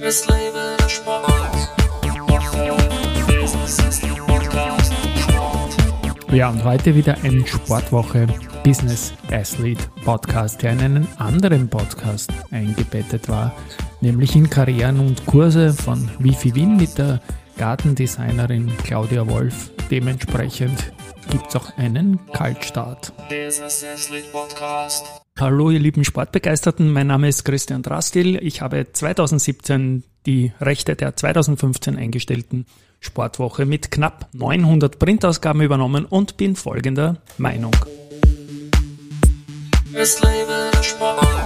Ist. Sport. Ja, und heute wieder ein Sportwoche Business Athlete Podcast, der in einen anderen Podcast eingebettet war, nämlich in Karrieren und Kurse von Wifi Win mit der Gartendesignerin Claudia Wolf. Dementsprechend gibt es auch einen Kaltstart. Business Athlete Podcast. Hallo ihr lieben Sportbegeisterten, mein Name ist Christian Drastil. Ich habe 2017 die Rechte der 2015 eingestellten Sportwoche mit knapp 900 Printausgaben übernommen und bin folgender Meinung. Es lebe der Sport.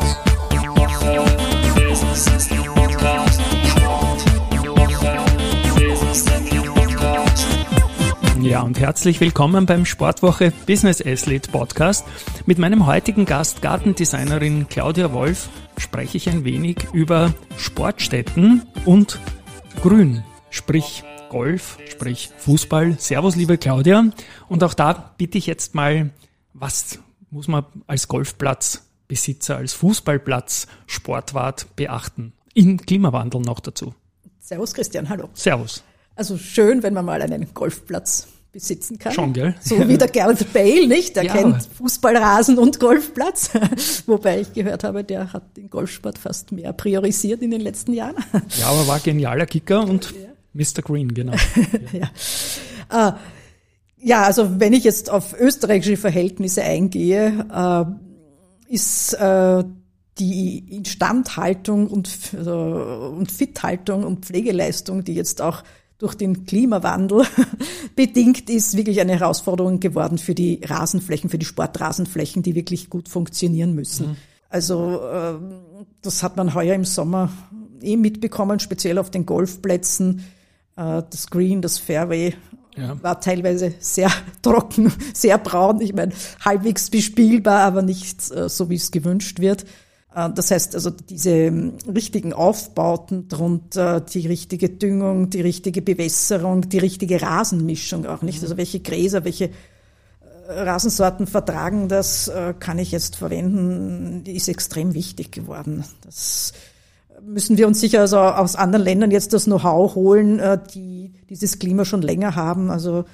Ja, und herzlich willkommen beim Sportwoche Business Athlete Podcast. Mit meinem heutigen Gast, Gartendesignerin Claudia Wolf, spreche ich ein wenig über Sportstätten und Grün, sprich Golf, sprich Fußball. Servus, liebe Claudia. Und auch da bitte ich jetzt mal, was muss man als Golfplatzbesitzer, als Fußballplatz, Sportwart beachten? Im Klimawandel noch dazu. Servus Christian, hallo. Servus. Also schön, wenn man mal einen Golfplatz besitzen kann. Schon, gell? So wie der Gareth Bale, nicht? Der Ja. kennt Fußballrasen und Golfplatz. Wobei ich gehört habe, der hat den Golfsport fast mehr priorisiert in den letzten Jahren. Ja, aber war genialer Kicker und Mr. Green, genau. ja. Äh, ja, also wenn ich jetzt auf österreichische Verhältnisse eingehe, äh, ist äh, die Instandhaltung und, also, und Fithaltung und Pflegeleistung, die jetzt auch durch den Klimawandel bedingt ist, wirklich eine Herausforderung geworden für die Rasenflächen, für die Sportrasenflächen, die wirklich gut funktionieren müssen. Also äh, das hat man heuer im Sommer eh mitbekommen, speziell auf den Golfplätzen. Äh, das Green, das Fairway Ja. war teilweise sehr trocken, sehr braun. Ich meine, halbwegs bespielbar, aber nicht äh, so, wie es gewünscht wird. Äh, Das heißt also, diese ähm, richtigen Aufbauten drunter, die richtige Düngung, die richtige Bewässerung, die richtige Rasenmischung auch nicht. Also welche Gräser, welche äh, Rasensorten vertragen das, äh, kann ich jetzt verwenden, die ist extrem wichtig geworden. Das müssen wir uns sicher also aus anderen Ländern jetzt das Know-how holen, äh, die dieses Klima schon länger haben, also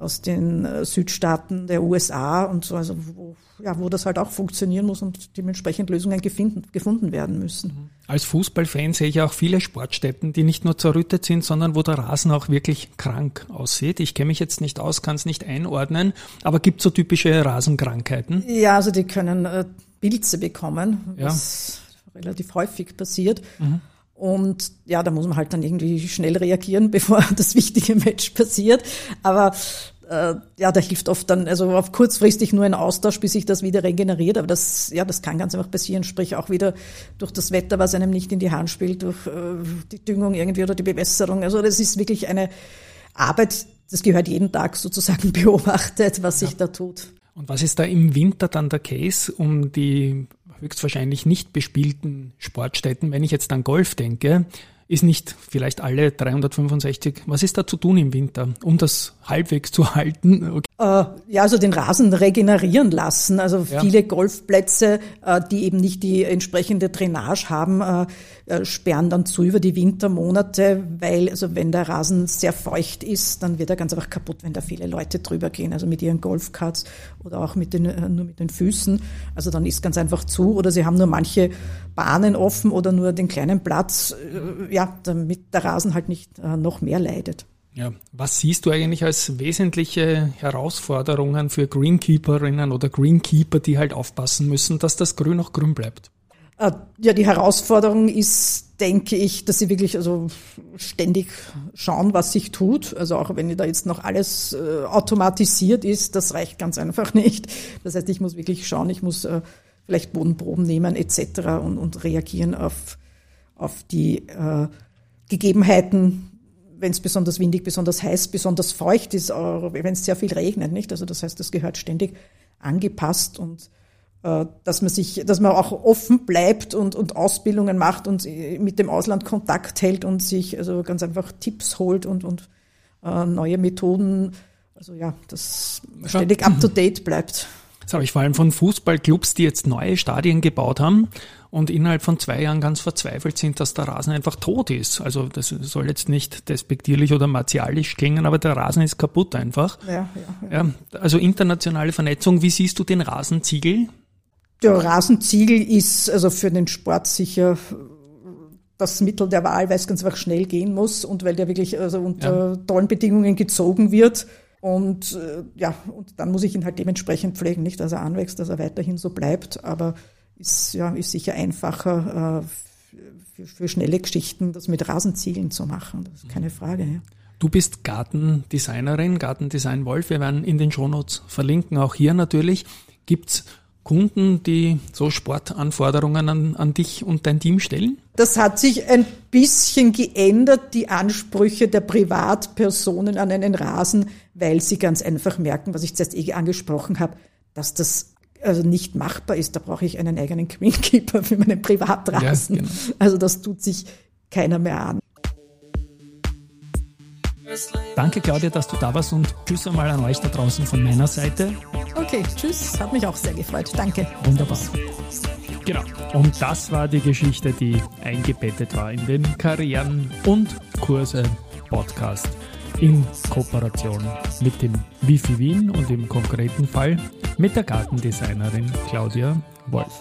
aus den äh, Südstaaten der USA und so, also wo, ja, wo das halt auch funktionieren muss und dementsprechend Lösungen gefunden, gefunden werden müssen. Als Fußballfan sehe ich auch viele Sportstätten, die nicht nur zerrüttet sind, sondern wo der Rasen auch wirklich krank aussieht. Ich kenne mich jetzt nicht aus, kann es nicht einordnen, aber gibt so typische Rasenkrankheiten? Ja, also die können äh, Pilze bekommen, Ja. was relativ häufig passiert. Und ja, da muss man halt dann irgendwie schnell reagieren, bevor das wichtige Match passiert. Aber äh, ja, da hilft oft dann, also auf kurzfristig nur ein Austausch, bis sich das wieder regeneriert. Aber das, ja, das kann ganz einfach passieren, sprich auch wieder durch das Wetter, was einem nicht in die Hand spielt, durch äh, die Düngung irgendwie oder die Bewässerung. Also das ist wirklich eine Arbeit, das gehört jeden Tag sozusagen beobachtet, was sich da tut. Und was ist da im Winter dann der Case, um die höchstwahrscheinlich nicht bespielten Sportstätten, wenn ich jetzt an Golf denke, ist nicht vielleicht alle 365, was ist da zu tun im Winter, um das halbwegs zu halten? Äh, ja, also den Rasen regenerieren lassen. Also Ja. viele Golfplätze, äh, die eben nicht die entsprechende Drainage haben, äh, sperren dann zu über die Wintermonate, weil also wenn der Rasen sehr feucht ist, dann wird er ganz einfach kaputt, wenn da viele Leute drüber gehen, also mit ihren Golfkarts oder auch mit den, nur mit den Füßen. Also dann ist ganz einfach zu oder sie haben nur manche Bahnen offen oder nur den kleinen Platz, ja, damit der Rasen halt nicht noch mehr leidet. Ja, was siehst du eigentlich als wesentliche Herausforderungen für Greenkeeperinnen oder Greenkeeper, die halt aufpassen müssen, dass das Grün auch grün bleibt? Äh, Ja, die Herausforderung ist, denke ich, dass sie wirklich also ständig schauen, was sich tut. Also auch wenn da jetzt noch alles äh, automatisiert ist, das reicht ganz einfach nicht. Das heißt, ich muss wirklich schauen, ich muss äh, vielleicht Bodenproben nehmen etc. und, und reagieren auf, auf die äh, Gegebenheiten, wenn es besonders windig, besonders heiß, besonders feucht ist, wenn es sehr viel regnet, nicht? Also das heißt, das gehört ständig angepasst und äh, dass man sich, dass man auch offen bleibt und, und Ausbildungen macht und äh, mit dem Ausland Kontakt hält und sich also ganz einfach Tipps holt und, und äh, neue Methoden, also ja, das ständig up to date bleibt. Das habe ich vor allem von Fußballclubs, die jetzt neue Stadien gebaut haben und innerhalb von zwei Jahren ganz verzweifelt sind, dass der Rasen einfach tot ist. Also das soll jetzt nicht despektierlich oder martialisch klingen, aber der Rasen ist kaputt einfach. Ja, ja, ja. ja also internationale Vernetzung, wie siehst du den Rasenziegel? Der Rasenziegel ist also für den Sport sicher das Mittel der Wahl, weil es ganz einfach schnell gehen muss und weil der wirklich also unter ja. tollen Bedingungen gezogen wird. Und äh, ja, und dann muss ich ihn halt dementsprechend pflegen, nicht, dass er anwächst, dass er weiterhin so bleibt, aber ist ja ist sicher einfacher äh, für, für schnelle Geschichten, das mit Rasenziegeln zu machen. Das ist keine Frage. Ja. Du bist Gartendesignerin, Gartendesign Wolf. Wir werden in den Shownotes verlinken, auch hier natürlich. Gibt's Kunden, die so Sportanforderungen an, an dich und dein Team stellen? Das hat sich ein bisschen geändert, die Ansprüche der Privatpersonen an einen Rasen, weil sie ganz einfach merken, was ich zuerst eh angesprochen habe, dass das also nicht machbar ist. Da brauche ich einen eigenen Greenkeeper für meinen Privatrasen. Ja, genau. Also das tut sich keiner mehr an. Danke, Claudia, dass du da warst und tschüss einmal an euch da draußen von meiner Seite. Okay, tschüss. Hat mich auch sehr gefreut. Danke. Wunderbar. Genau. Und das war die Geschichte, die eingebettet war in den Karrieren und Kurse Podcast in Kooperation mit dem Wifi Wien und im konkreten Fall mit der Gartendesignerin Claudia Wolf.